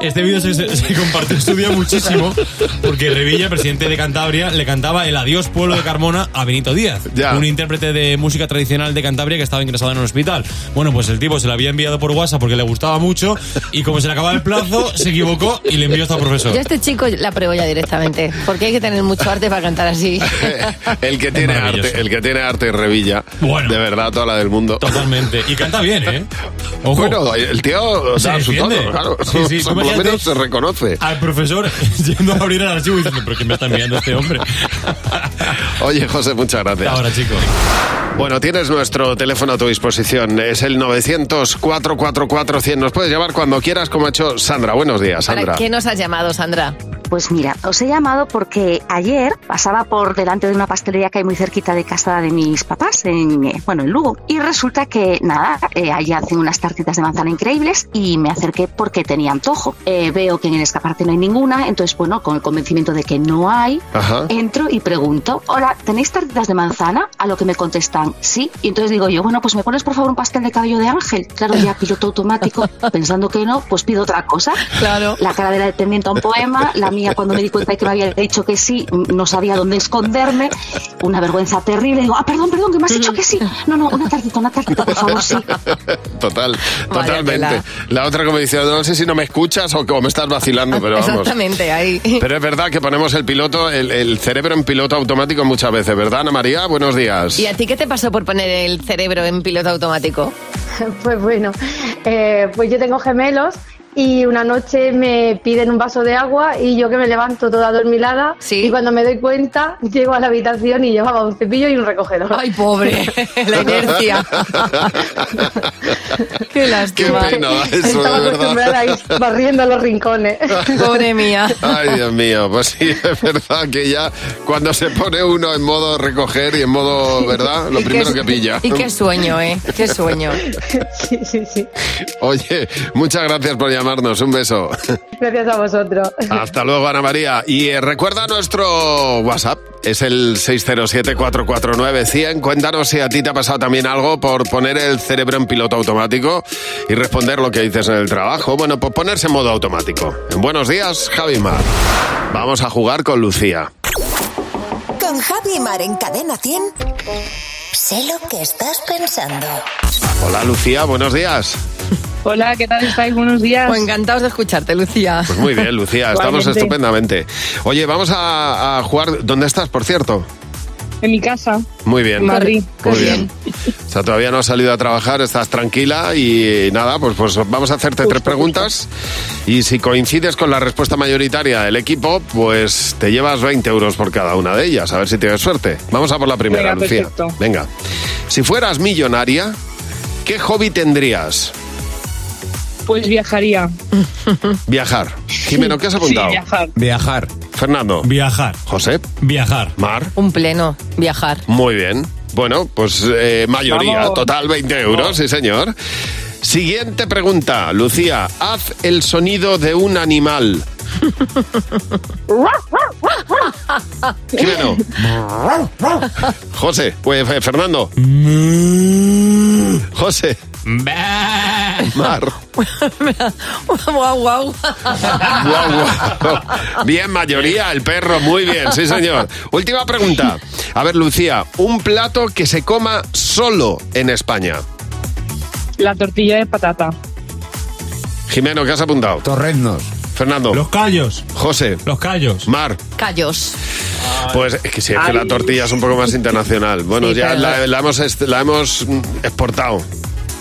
este vídeo se, se- se compartió en su día muchísimo porque Revilla, presidente de Cantabria, le cantaba el adiós pueblo de Carmona a Benito Díaz, un intérprete de música tradicional de Cantabria que estaba ingresado en un hospital. Bueno, pues el tipo se lo había enviado por WhatsApp porque le gustaba mucho y como se le acababa el plazo, se equivocó y le envió hasta al profesor. Yo a este chico la pruebo ya directamente, porque hay que tener mucho arte para cantar así. El que tiene arte, el que tiene arte es Revilla. De verdad, toda la del mundo. Totalmente. Y canta bien, ¿eh? Bueno, el tío Se da su tono, claro. Sí, sí, O sea, por lo menos se reconoce. Al profesor yendo a abrir el archivo y diciendo, ¿pero qué me está enviando este hombre? Oye, José, muchas gracias. Ahora, chicos. Bueno, tienes nuestro teléfono a tu disposición. Es el 900-444-100. Nos puedes llamar cuando quieras, como ha hecho Sandra. Buenos días, Sandra. ¿Para qué nos has llamado, Sandra? Pues mira, os he llamado porque ayer pasaba por delante de una pastelería que hay muy cerquita de casa de mis papás, en, eh, bueno, en Lugo. Y resulta que, nada, eh, allí hacen unas tartitas de manzana increíbles y me acerqué porque tenía antojo. Eh, veo que en el escaparate no hay ninguna, entonces, bueno, con el convencimiento de que no hay, Ajá. entro y pregunto, hola, ¿tenéis tartitas de manzana? A lo que me contestan, sí. Y entonces digo yo, bueno, pues me pones por favor un pastel de cabello de ángel. Claro, ya piloto automático, pensando que no, pues pido otra cosa. Claro. La cara de la dependiente a un poema, la mía cuando me di cuenta de que me había dicho que sí, no sabía dónde esconderme, una vergüenza terrible. Digo, ah, perdón, perdón, que me has dicho que sí. No, no, una tartita, una tartita, por favor, sí. Total, totalmente. La otra como dice, no sé si no me escuchas o como me estás vacilando, pero vamos. Exactamente, ahí. Pero es verdad que ponemos el piloto, el, el cerebro en piloto automático muchas veces, ¿verdad, Ana María? Buenos días. ¿Y a ti qué te pasó por poner el cerebro en piloto automático? Pues bueno, eh, pues yo tengo gemelos y una noche me piden un vaso de agua y yo que me levanto toda adormilada y cuando me doy cuenta llego a la habitación y llevaba un cepillo y un recogedor. Ay, pobre, la inercia. Qué lástima. Qué pena eso, Estaba de acostumbrada a ir barriendo los rincones. Pobre mía. Ay, Dios mío, pues sí, es verdad que ya cuando se pone uno en modo recoger y en modo, ¿verdad? Lo primero qué- que pilla. Y qué sueño, ¿eh? Qué sueño. Sí, sí, sí. Oye, muchas gracias por llamarnos, un beso. Gracias a vosotros. Hasta luego, Ana María. Y eh, recuerda nuestro WhatsApp, es el 607-449-100. Cuéntanos si a ti te ha pasado también algo por poner el cerebro en piloto automático y responder lo que dices en el trabajo. Bueno, pues ponerse en modo automático. En buenos días, Javi Mar. Vamos a jugar con Lucía. Con Javi Mar en Cadena 100. Sé lo que estás pensando. Hola, Lucía, buenos días. Hola, ¿qué tal estáis? Buenos días. Pues encantados de escucharte, Lucía. Pues muy bien, Lucía, estamos estupendamente. Oye, vamos a, a jugar. ¿Dónde estás, por cierto? En mi casa. Muy bien. En Madrid. Muy bien. O sea, todavía no has salido a trabajar, estás tranquila y nada, pues, pues vamos a hacerte tres preguntas y si coincides con la respuesta mayoritaria del equipo, pues te llevas 20 euros por cada una de ellas, a ver si tienes suerte. Vamos a por la primera, Venga, Lucía. perfecto. Venga. Si fueras millonaria, ¿qué hobby tendrías? Pues viajaría. Viajar. Jimeno, ¿qué has Sí, apuntado? viajar. Viajar. Fernando. Viajar. José. Viajar. Mar. Un pleno, viajar. Muy bien. Bueno, pues eh, mayoría, Vamos. total 20 euros, sí señor. Siguiente pregunta, Lucía, haz el sonido de un animal. Jimeno. José, pues eh, Fernando. José. Mar. guau, guau. Guau, guau. Bien, mayoría, el perro, muy bien, sí señor. Última pregunta. A ver, Lucía, un plato que se coma solo en España. La tortilla de patata. Jimeno, ¿qué has apuntado? Torreznos. Fernando. Los callos. José. Los callos. Mar. Callos. Pues es que sí, es que la tortilla es un poco más internacional. Bueno, Sí, ya pero- la, la hemos, la hemos mm, exportado.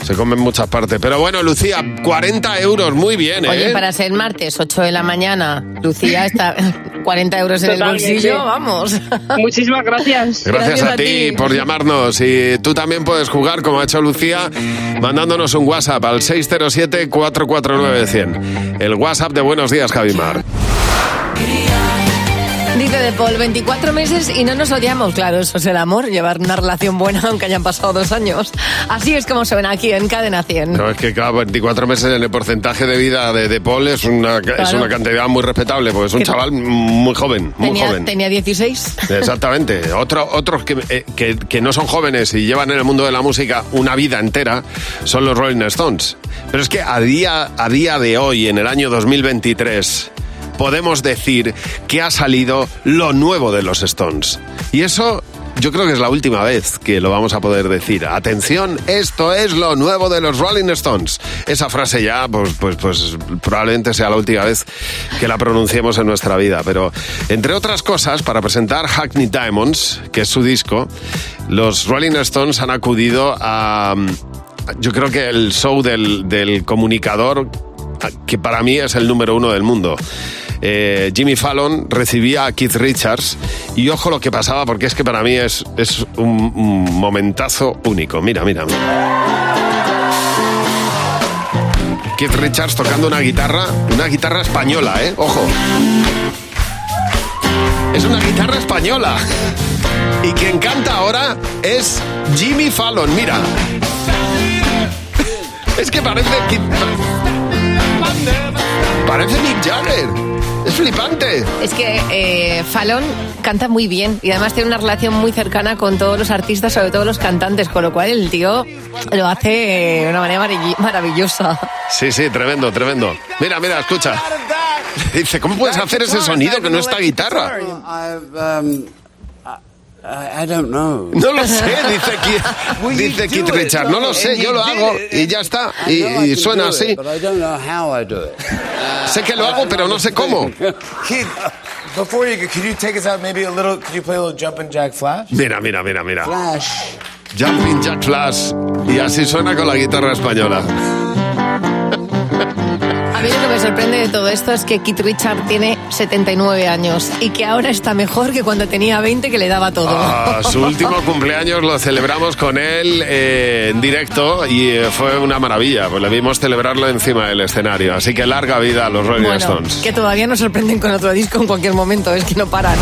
Se come en muchas partes. Pero bueno, Lucía, 40 euros, muy bien, ¿eh? Oye, para ser martes, 8 de la mañana, Lucía está 40 euros en el Totalmente. bolsillo, vamos. Muchísimas gracias. Gracias, a, ti, por llamarnos y tú también puedes jugar como ha hecho Lucía mandándonos un WhatsApp al 607-449-100. El WhatsApp de Buenos Días, Javimar. Dice De Paul, 24 meses y no nos odiamos. Claro, eso es el amor, llevar una relación buena aunque hayan pasado dos años. Así es como suena aquí en Cadena 100. No, es que cada 24 meses en el porcentaje de vida de, de Paul es una, es Claro. una cantidad muy respetable, porque es un chaval muy joven, muy tenía, joven. tenía 16. Exactamente. Otro- otros que, eh, que- que no son jóvenes y llevan en el mundo de la música una vida entera son los Rolling Stones. Pero es que a día, a día de hoy, en el año 2023, podemos decir que ha salido lo nuevo de los Stones. Y eso yo creo que es la última vez que lo vamos a poder decir. Atención, esto es lo nuevo de los Rolling Stones. Esa frase ya, pues, pues, pues probablemente sea la última vez que la pronunciemos en nuestra vida. Pero, entre otras cosas, para presentar Hackney Diamonds, que es su disco, los Rolling Stones han acudido a... Yo creo que el show del, del comunicador, que para mí es el número uno del mundo. Eh, Jimmy Fallon recibía a Keith Richards y ojo lo que pasaba porque es que para mí es, es un, momentazo único. Mira, mira, mira. Keith Richards tocando una guitarra, una guitarra española, ¿eh? Ojo. Es una guitarra española. Y quien canta ahora es Jimmy Fallon, mira. Es que parece. Parece Mick Jagger. Es flipante. Es que eh, Fallon canta muy bien y además tiene una relación muy cercana con todos los artistas, sobre todo los cantantes, con lo cual el tío lo hace eh, de una manera marav- maravillosa. Sí, sí, tremendo, tremendo. Mira, mira, escucha. Dice, ¿cómo puedes hacer ese sonido que no está guitarra? I, I don't know. No lo sé, dice Keith, dice Keith Richards. No lo sé, yo lo hago y ya está. Y, I know I y suena do it, así. But I don't know how I do it. Sé que lo hago, pero no sé cómo. Before you could you take us out maybe a little, could you play a little Jumpin' Jack Flash? Mira, mira, mira, mira. Flash. Jumping Jack Flash. Y así suena con la guitarra española. Mí lo que me sorprende de todo esto es que Keith Richard tiene 79 años y que ahora está mejor que cuando tenía 20 que le daba todo. Ah, su último cumpleaños lo celebramos con él eh, en directo y eh, fue una maravilla. Pues le vimos celebrarlo encima del escenario. Así que larga vida a los Rolling Bueno, Stones. que todavía nos sorprenden con otro disco en cualquier momento, es que no paran.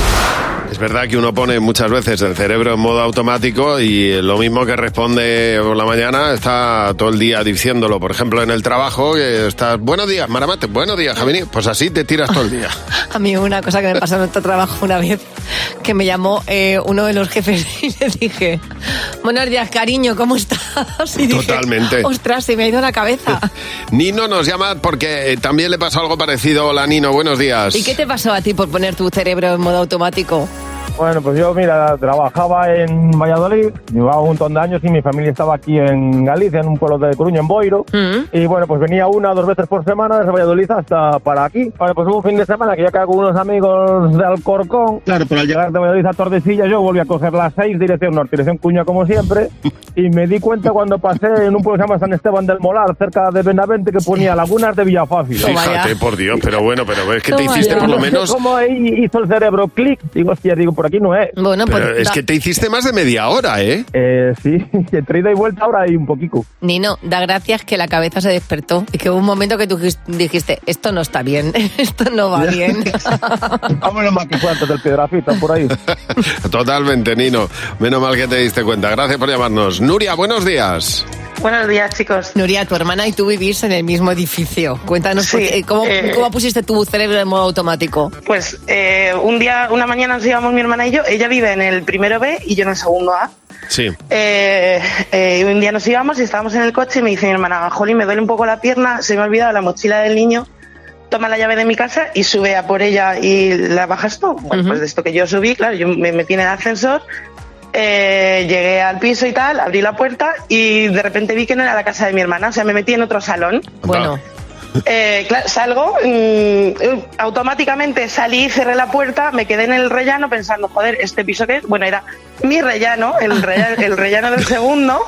Es verdad que uno pone muchas veces el cerebro en modo automático y lo mismo que responde por la mañana está todo el día diciéndolo. Por ejemplo, en el trabajo, estás, buenos días, Maramate, buenos días, Javini. Pues así te tiras todo el día. A mí una cosa que me pasó en otro trabajo una vez, que me llamó eh, uno de los jefes y le dije, buenos días, cariño, ¿cómo estás? Y dije, Totalmente. Ostras, se me ha ido la cabeza. Nino nos llama porque eh, también le pasó algo parecido. Hola, Nino, buenos días. ¿Y qué te pasó a ti por poner tu cerebro en modo automático? Bueno, pues yo, mira, trabajaba en Valladolid, llevaba un montón de años y mi familia estaba aquí en Galicia, en un pueblo de Coruña, en Boiro. Y bueno, pues venía una o dos veces por semana desde Valladolid hasta para aquí. Vale, pues hubo un fin de semana que yo quedé con unos amigos de Alcorcón. Claro, pero al llegar de Valladolid a Tordesillas yo volví a coger las 6, dirección norte, dirección Cuña como siempre. Y me di cuenta cuando pasé en un pueblo que se llama San Esteban del Molar, cerca de Benavente, que ponía Lagunas de Villafácil. Fíjate, por Dios, pero bueno, pero es que te hiciste ya. por lo menos... ¿Cómo ahí hizo el cerebro clic? Digo, hostia, digo, por aquí no es. Bueno, pues Pero es que te hiciste más de media hora, ¿eh? Eh, sí, entre ida y vuelta ahora hay un poquito. Nino, da gracias que la cabeza se despertó y que hubo un momento que tú dijis- dijiste, esto no está bien, esto no va bien. Vámonos más que fue antes del piedrafita, por ahí. Totalmente, Nino. Menos mal que te diste cuenta. Gracias por llamarnos. Nuria, buenos días. Buenos días, chicos. Nuria, tu hermana y tú vivís en el mismo edificio. Cuéntanos por Sí, qué- ¿cómo, eh, cómo pusiste tu cerebro en modo automático. Pues eh, un día, una mañana nos íbamos mi hermana y yo. Ella vive en el primero B y yo en el segundo A. Sí. Eh, eh, un día nos íbamos y estábamos en el coche y me dice mi hermana, Jolín, me duele un poco la pierna, se me ha olvidado la mochila del niño, toma la llave de mi casa y sube a por ella y la bajas tú. Bueno, pues de esto que yo subí, claro, yo me metí en el ascensor, eh, llegué al piso y tal, abrí la puerta y de repente vi que no era la casa de mi hermana, o sea, me metí en otro salón. Bueno. Eh, claro, salgo, mm, automáticamente salí, cerré la puerta, me quedé en el rellano pensando, joder, este piso que es, bueno, era mi rellano, el rellano, el rellano del segundo,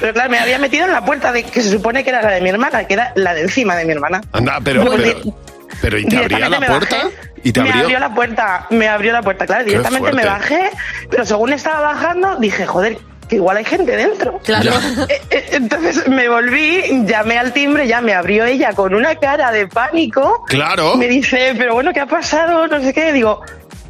pero claro, me había metido en la puerta de que se supone que era la de mi hermana, que era la de encima de mi hermana. Anda, pero, Pues pero, pero ¿y te abría la puerta? ¿Y te me abrió? abrió la puerta, me abrió la puerta, claro, directamente me bajé, pero según estaba bajando, dije, joder, que igual hay gente dentro. Claro. Eh, eh, Entonces me volví, llamé al timbre, ya me abrió ella con una cara de pánico. Claro. Me dice, pero bueno, ¿qué ha pasado? No sé qué. Digo,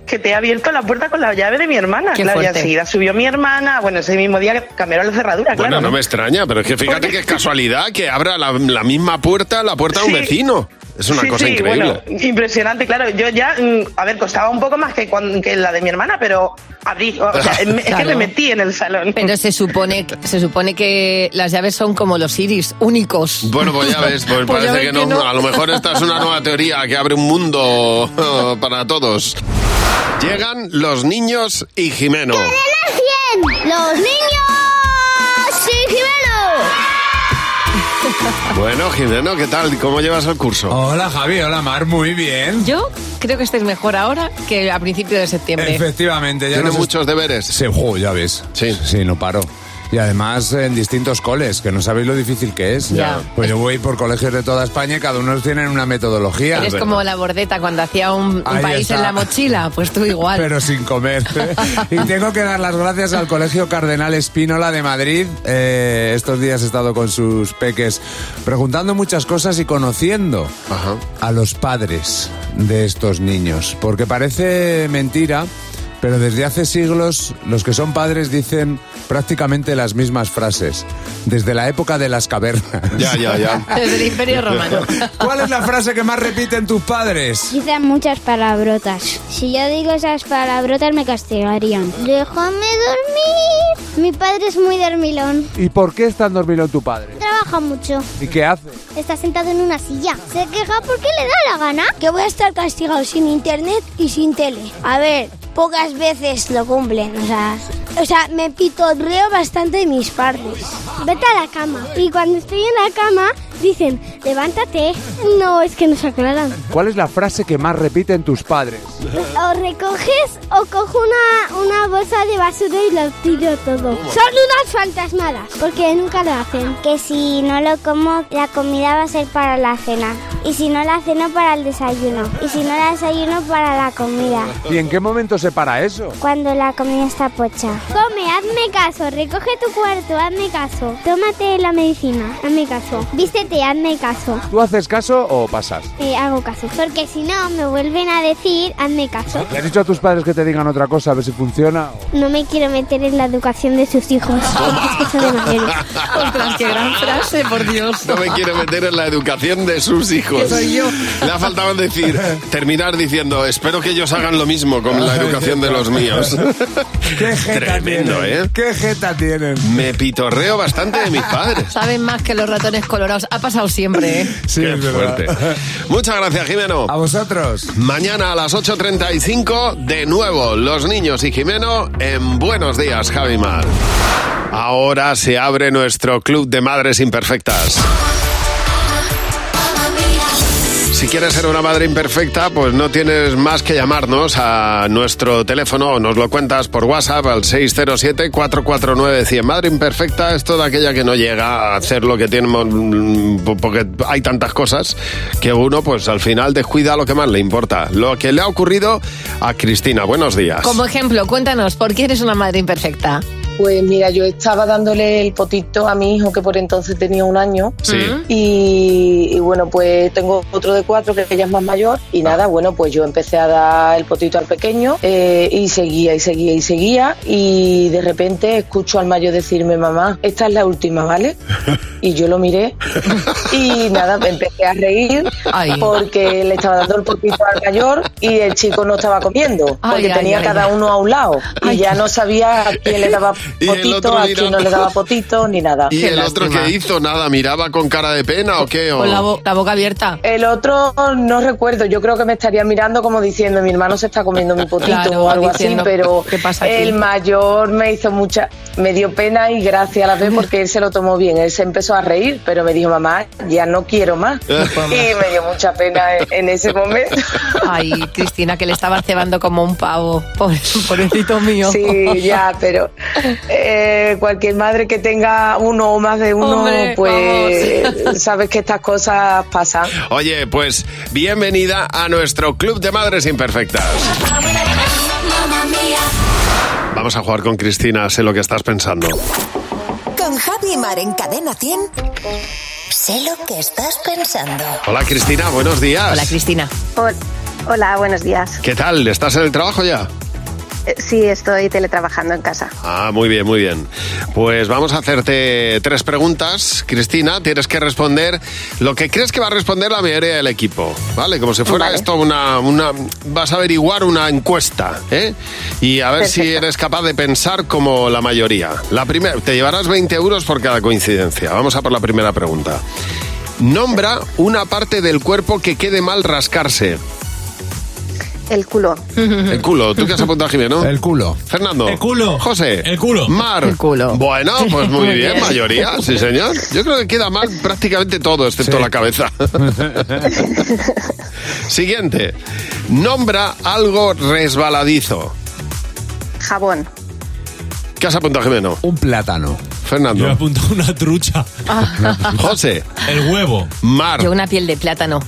que te he abierto la puerta con la llave de mi hermana. Qué claro, y fuerte. enseguida subió mi hermana. Bueno, ese mismo día cambiaron la cerradura, Bueno, claro. no me extraña, pero es que fíjate qué casualidad que abra la, la misma puerta la puerta de un vecino. Es una Sí, cosa sí, increíble. bueno, impresionante, claro. Yo ya, mm, a ver, costaba un poco más que, que la de mi hermana, pero abrí, o sea, es que Claro. me metí en el salón. Pero se supone, que- se supone que las llaves son como los iris, únicos. Bueno, pues ya ves, pues Pues parece ves que, que no. A lo mejor esta es una nueva teoría que abre un mundo para todos. Llegan los niños y Jimeno. ¡Los niños! Bueno, Jimeno, ¿qué tal? ¿Cómo llevas el curso? Hola Javi, hola Mar, muy bien. Yo creo que estáis mejor ahora que a principio de septiembre. Efectivamente, ya ¿Tiene nos- muchos deberes? Sí, jo, ya ves. Sí. Sí, no paro. Y además en distintos coles, que no sabéis lo difícil que es. Ya. Pues yo voy por colegios de toda España y cada uno tiene una metodología. Eres como la bordeta cuando hacía un, un país está. en la mochila, pues tú igual. Pero sin comer. y tengo que dar las gracias al Colegio Cardenal Espínola de Madrid. Eh, estos días he estado con sus peques preguntando muchas cosas y conociendo a los padres de estos niños. Porque parece mentira, pero desde hace siglos los que son padres dicen prácticamente las mismas frases. Desde la época de las cavernas. Ya, ya, ya. Desde el Imperio Romano. ¿Cuál es la frase que más repiten tus padres? Dicen muchas palabrotas. Si yo digo esas palabrotas me castigarían. Déjame dormir. Mi padre es muy dormilón. ¿Y por qué es tan dormilón tu padre? Trabaja mucho. ¿Y qué hace? Está sentado en una silla. Se queja porque le da la gana. Que voy a estar castigado sin internet y sin tele. A ver, pocas veces lo cumplen. O sea, o sea, me pitorreo bastante mis padres. Vete a la cama. Y cuando estoy en la cama, dicen, levántate. No, es que no se aclaran. ¿Cuál es la frase que más repiten tus padres? O recoges o cojo una, una bolsa de basura y lo tiro todo. Son unas fantasmadas, porque nunca lo hacen. Que si no lo como, la comida va a ser para la cena. Y si no la ceno, para el desayuno. Y si no la desayuno, para la comida. ¿Y en qué momento se para eso? Cuando la comida está pocha. Come, hazme caso, recoge tu cuarto, hazme caso. Tómate la medicina, hazme caso. Vístete, hazme caso. ¿Tú haces caso o pasas? Eh, hago caso. Porque si no, me vuelven a decir, hazme caso. ¿Le has dicho a tus padres que te digan otra cosa a ver si funciona? No me quiero meter en la educación de sus hijos. es que son de mayores. Ostras, qué gran frase, por Dios. No me quiero meter en la educación de sus hijos. Soy yo. Le ha faltado decir, terminar diciendo, espero que ellos hagan lo mismo con la educación de los míos. Qué jeta Tremendo, tienen. ¿eh? Qué jeta tienen. Me pitorreo bastante de mis padres. Saben más que los ratones colorados. Ha pasado siempre, ¿eh? Sí, Qué es verdad. fuerte. Muchas gracias, Jimeno. A vosotros. Mañana a las 8.35, de nuevo, los niños y Jimeno en Buenos Días, Javimar. Ahora se abre nuestro club de madres imperfectas. Si quieres ser una madre imperfecta, pues no tienes más que llamarnos a nuestro teléfono o nos lo cuentas por WhatsApp al 607-449-100. Madre imperfecta es toda aquella que no llega a hacer lo que tiene, mm, porque hay tantas cosas que uno pues al final descuida lo que más le importa. Lo que le ha ocurrido a Cristina. Buenos días. Como ejemplo, cuéntanos, ¿por qué eres una madre imperfecta? Pues mira, yo estaba dándole el potito a mi hijo que por entonces tenía un año. Sí. Y, y bueno, pues tengo otro de cuatro que ella es más mayor. Y nada, bueno, pues yo empecé a dar el potito al pequeño eh, y seguía y seguía y seguía. Y de repente escucho al mayor decirme, mamá, esta es la última, ¿vale? Y yo lo miré y nada, me empecé a reír Ay. porque le estaba dando el potito al mayor y el chico no estaba comiendo porque ay, tenía cada uno a un lado y ya no sabía a quién le daba Y el potito, otro a quién no le daba potito ni nada. ¿Y Qué el otro que hizo? Nada, miraba con cara de pena o qué? O- Con la, bo- la boca abierta. El otro no recuerdo, yo creo que me estaría mirando como diciendo mi hermano se está comiendo mi potito Claro, o algo diciendo, así, pero ¿qué pasa aquí? el mayor me hizo mucha, me dio pena y gracia a la vez porque él se lo tomó bien, él se empezó a reír, pero me dijo mamá, ya no quiero más. y me dio mucha pena en, en ese momento. Ay, Cristina, que le estaba cebando como un pavo. Pobre, pobrecito mío. Sí, ya, pero eh, cualquier madre que tenga uno o más de uno, Hombre, pues sabes que estas cosas pasan. Oye, pues bienvenida a nuestro club de madres imperfectas. Vamos a jugar con Cristina, sé lo que estás pensando. Con Javi Mar en Cadena 100. Sé lo que estás pensando. Hola Cristina, buenos días. Hola, Cristina. Hola, buenos días. ¿Qué tal? ¿Estás en el trabajo ya? Eh, Sí, estoy teletrabajando en casa. Ah, muy bien, muy bien. Pues vamos a hacerte tres preguntas, Cristina. Tienes que responder lo que crees que va a responder la mayoría del equipo, ¿vale? Como si fuera Vale. esto una, una... Vas a averiguar una encuesta, ¿eh? Y a ver si eres capaz de pensar como la mayoría. La primera, te llevarás 20 euros por cada coincidencia. Vamos a por la primera pregunta. Nombra una parte del cuerpo que quede mal rascarse. El culo. El culo. ¿Tú qué has apuntado, Jimeno? El culo. Fernando. El culo. José. El culo. Mar. El culo. Bueno, pues muy, bien, bien. mayoría, sí señor. Yo creo que queda mal prácticamente todo, excepto Sí. la cabeza. Siguiente. Nombra algo resbaladizo. Jabón. ¿Qué has apuntado, Jimeno? Un plátano. Yo he Fernando. apuntado una trucha. José. El huevo. Mar. Yo una piel de plátano.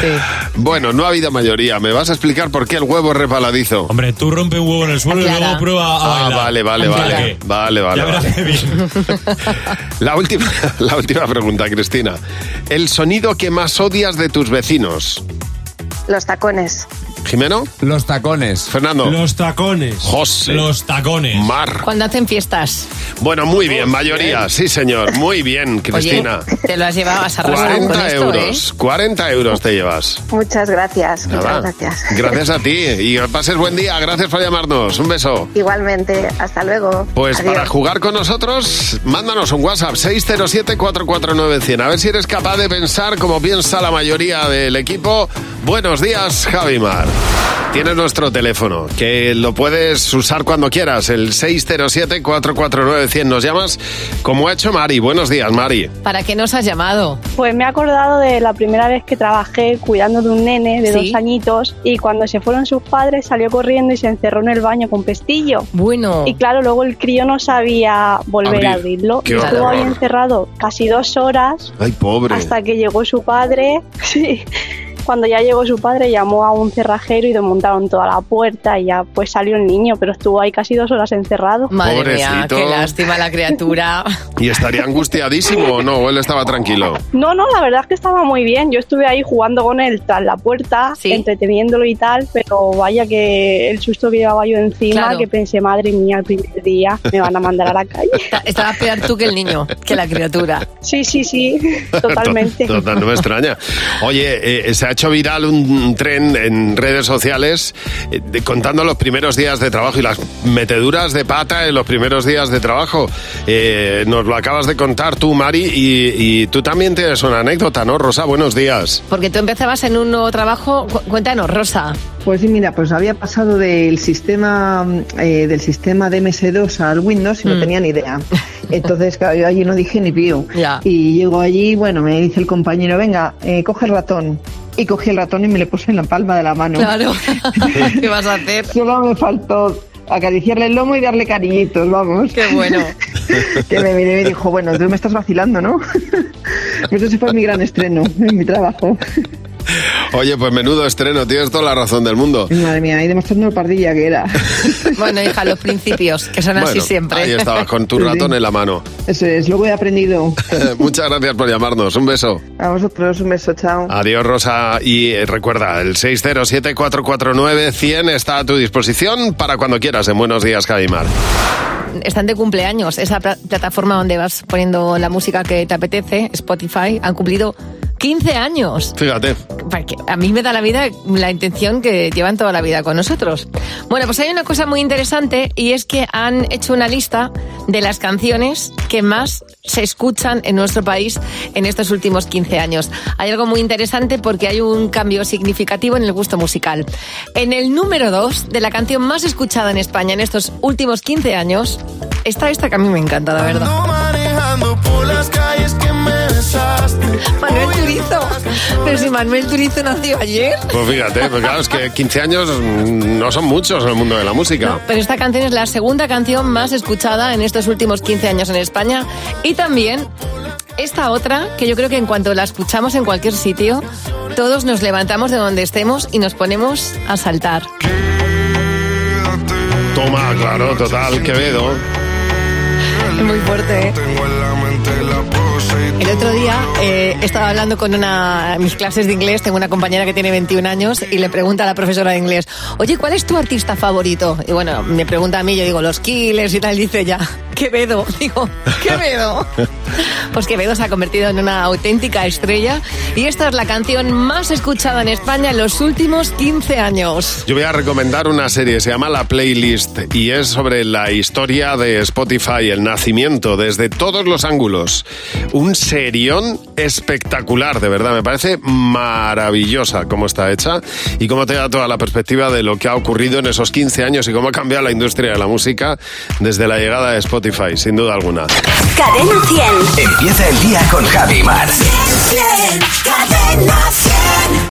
Sí. Bueno, no ha habido mayoría. ¿Me vas a explicar por qué el huevo es resbaladizo? Hombre, tú rompe un huevo en el suelo y luego prueba a Ah, bailar. vale, vale, Aclara. vale. Vale, vale, Ya verás vale. qué bien. La última, la última pregunta, Cristina. El sonido que más odias de tus vecinos. Los tacones. ¿Jimeno? Los tacones. Fernando. Los tacones. José. Los tacones. Mar. Cuando hacen fiestas. Bueno, muy bien, mayoría. Sí, señor. Muy bien, Cristina. Oye, te lo has llevado a arrasar con 40 esto, euros. 40 euros te llevas. Muchas gracias. Nada. Muchas gracias. Gracias a ti. Y que pases buen día. Gracias por llamarnos. Un beso. Igualmente. Hasta luego. Pues Adiós. para jugar con nosotros, mándanos un WhatsApp 607-449-100. A ver si eres capaz de pensar como piensa la mayoría del equipo. Buenos días, Javimar. Tienes nuestro teléfono, que lo puedes usar cuando quieras, el 607-449-100. Nos llamas como ha hecho Mari. Buenos días, Mari. ¿Para qué nos has llamado? Pues me he acordado de la primera vez que trabajé cuidando de un nene de Sí. dos añitos y cuando se fueron sus padres salió corriendo y se encerró en el baño con pestillo. Bueno. Y claro, luego el crío no sabía volver a Abrir. abrirlo. Qué Y estuvo ahí encerrado casi dos horas Ay, pobre. hasta que llegó su padre. Sí. Cuando ya llegó su padre, llamó a un cerrajero y desmontaron toda la puerta y ya pues salió el niño, pero estuvo ahí casi dos horas encerrado. Madre mía, Pobrecito. qué lástima la criatura. ¿Y estaría angustiadísimo o no? ¿O él estaba tranquilo? No, no, la verdad es que estaba muy bien. Yo estuve ahí jugando con él tras la puerta, entreteniéndolo y tal, pero vaya que el susto que llevaba yo encima, Claro. que pensé, madre mía, el primer día me van a mandar a la calle. Estabas peor tú que el niño, que la criatura. Sí, sí, sí, totalmente. Total, no me extraña. Oye, eh, se ha hecho viral un tren en redes sociales eh, de- contando los primeros días de trabajo y las meteduras de pata en los primeros días de trabajo. Eh, nos lo acabas de contar tú, Mari, y, y tú también tienes una anécdota, ¿no, Rosa? Buenos días. Porque tú empezabas en un nuevo trabajo. Cu- Cuéntanos, Rosa. Pues sí, mira, pues había pasado del sistema eh, del sistema de MS2 al Windows y no tenía ni idea. Entonces, claro, yo allí no dije ni pío. Y llego allí, bueno, me dice el compañero, venga, eh, coge el ratón. Y cogí el ratón y me le puse en la palma de la mano. Claro. ¿Qué vas a hacer? Solo me faltó acariciarle el lomo y darle cariñitos, vamos. Qué bueno. que me miró y me dijo, bueno, tú me estás vacilando, ¿no? pues ese fue mi gran estreno en mi trabajo. Oye, pues menudo estreno, tienes toda la razón del mundo. Madre mía, ahí demostrando lo pardilla que era. Bueno, hija, los principios, que son así siempre. Ahí estabas con tu Sí, sí. ratón en la mano. Eso es, luego he aprendido. Muchas gracias por llamarnos. Un beso. A vosotros, un beso, chao. Adiós, Rosa. Y eh, recuerda, el 607-449-100 está a tu disposición para cuando quieras en Buenos Días, Javimar. Están de cumpleaños. Esa pla- plataforma donde vas poniendo la música que te apetece, Spotify, han cumplido 15 años. Fíjate. Porque a mí me da la vida la intención que llevan toda la vida con nosotros. Bueno, pues hay una cosa muy interesante y es que han hecho una lista de las canciones que más se escuchan en nuestro país en estos últimos 15 años. Hay algo muy interesante porque hay un cambio significativo en el gusto musical. En el número 2 de la canción más escuchada en España en estos últimos 15 años está esta que a mí me encanta, la verdad. Por las calles que me besaste. Manuel Turizo. Pero si Manuel Turizo nació ayer. Pues fíjate, pues claro, es que 15 años no son muchos en el mundo de la música. Pero esta canción es la segunda canción más escuchada en estos últimos 15 años en España. Y también esta otra, que yo creo que en cuanto la escuchamos en cualquier sitio, todos nos levantamos de donde estemos y nos ponemos a saltar. Toma, claro, total, Quevedo. Es muy fuerte, ¿eh? El otro día eh, estaba hablando con una mis clases de inglés, tengo una compañera que tiene 21 años y le pregunta a la profesora de inglés, oye, ¿cuál es tu artista favorito? Y bueno, me pregunta a mí, yo digo, los Killers y tal, dice ya, Quevedo. Digo, Quevedo. Pues Quevedo se ha convertido en una auténtica estrella y esta es la canción más escuchada en España en los últimos 15 años. Yo voy a recomendar una serie, se llama La Playlist y es sobre la historia de Spotify, el nacimiento desde todos los ángulos. Un serión espectacular, de verdad, me parece maravillosa cómo está hecha y cómo te da toda la perspectiva de lo que ha ocurrido en esos 15 años y cómo ha cambiado la industria de la música desde la llegada de Spotify, sin duda alguna. Cadena 100. Empieza el día con Javi Mar. Cadena 100.